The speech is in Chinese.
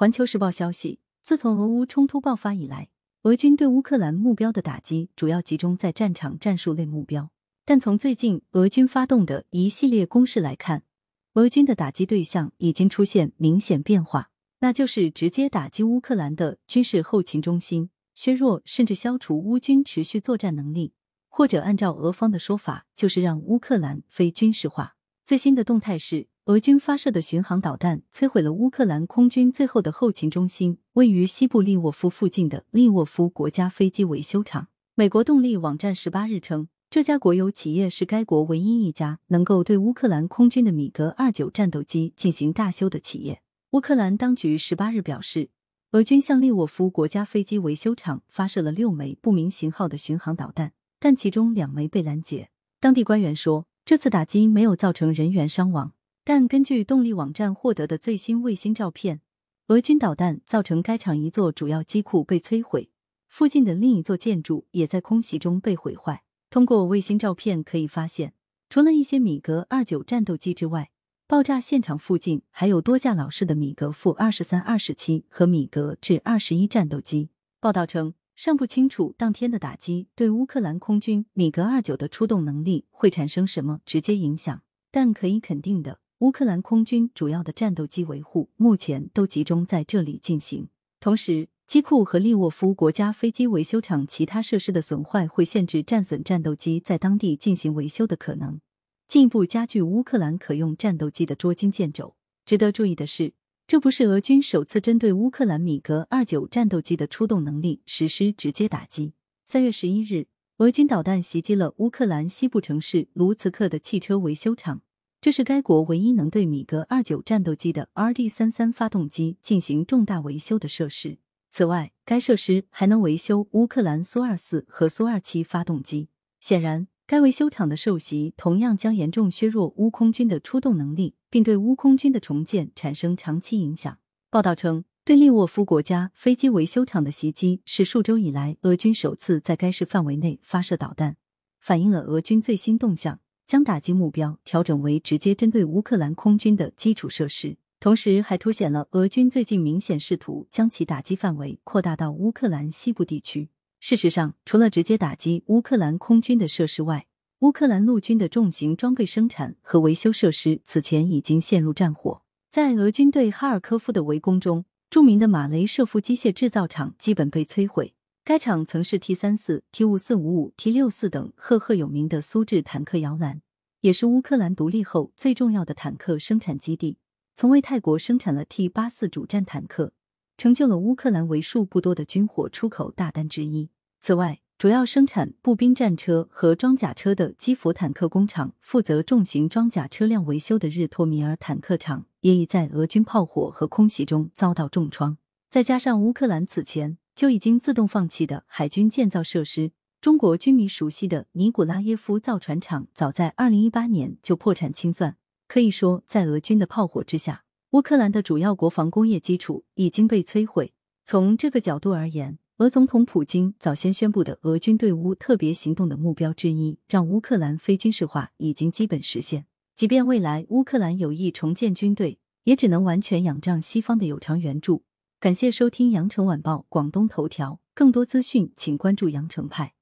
环球时报消息，自从俄乌冲突爆发以来，俄军对乌克兰目标的打击主要集中在战场战术类目标。但从最近俄军发动的一系列攻势来看，俄军的打击对象已经出现明显变化，那就是直接打击乌克兰的军事后勤中心，削弱甚至消除乌军持续作战能力，或者按照俄方的说法，就是让乌克兰非军事化。最新的动态是。俄军发射的巡航导弹摧毁了乌克兰空军最后的后勤中心，位于西部利沃夫附近的利沃夫国家飞机维修厂。美国动力网站十八日称，这家国有企业是该国唯一一家能够对乌克兰空军的米格二九战斗机进行大修的企业。乌克兰当局十八日表示，俄军向利沃夫国家飞机维修厂发射了六枚不明型号的巡航导弹，但其中两枚被拦截。当地官员说，这次打击没有造成人员伤亡。但根据动力网站获得的最新卫星照片，俄军导弹造成该厂一座主要机库被摧毁，附近的另一座建筑也在空袭中被毁坏。通过卫星照片可以发现，除了一些米格二九战斗机之外，爆炸现场附近还有多架老式的米格负二十三、二十七和米格至二十一战斗机。报道称，尚不清楚当天的打击对乌克兰空军米格二九的出动能力会产生什么直接影响，但可以肯定的。乌克兰空军主要的战斗机维护目前都集中在这里进行。同时，机库和利沃夫国家飞机维修厂其他设施的损坏会限制战损战斗机在当地进行维修的可能，进一步加剧乌克兰可用战斗机的捉襟见肘。值得注意的是，这不是俄军首次针对乌克兰米格二九战斗机的出动能力实施直接打击。三月十一日，俄军导弹袭击了乌克兰西部城市卢茨克的汽车维修厂。这是该国唯一能对米格二九战斗机的 RD 三三发动机进行重大维修的设施。此外，该设施还能维修乌克兰苏二四和苏二七发动机。显然，该维修厂的受袭同样将严重削弱乌空军的出动能力，并对乌空军的重建产生长期影响。报道称，对利沃夫国家飞机维修厂的袭击是数周以来俄军首次在该市范围内发射导弹，反映了俄军最新动向。将打击目标调整为直接针对乌克兰空军的基础设施，同时还凸显了俄军最近明显试图将其打击范围扩大到乌克兰西部地区。事实上，除了直接打击乌克兰空军的设施外，乌克兰陆军的重型装备生产和维修设施此前已经陷入战火。在俄军对哈尔科夫的围攻中，著名的马雷舍夫机械制造厂基本被摧毁。该厂曾是 T 三四、T 五四五五、T 六四等赫赫有名的苏制坦克摇篮，也是乌克兰独立后最重要的坦克生产基地。曾为泰国生产了 T 八四主战坦克，成就了乌克兰为数不多的军火出口大单之一。此外，主要生产步兵战车和装甲车的基辅坦克工厂，负责重型装甲车辆维修的日托米尔坦克厂，也已在俄军炮火和空袭中遭到重创。再加上乌克兰此前。就已经自动放弃的海军建造设施，中国军迷熟悉的尼古拉耶夫造船厂，早在二零一八年就破产清算。可以说，在俄军的炮火之下，乌克兰的主要国防工业基础已经被摧毁。从这个角度而言，俄总统普京早先宣布的俄军对乌特别行动的目标之一，让乌克兰非军事化已经基本实现。即便未来乌克兰有意重建军队，也只能完全仰仗西方的有偿援助。感谢收听羊城晚报广东头条，更多资讯请关注羊城派。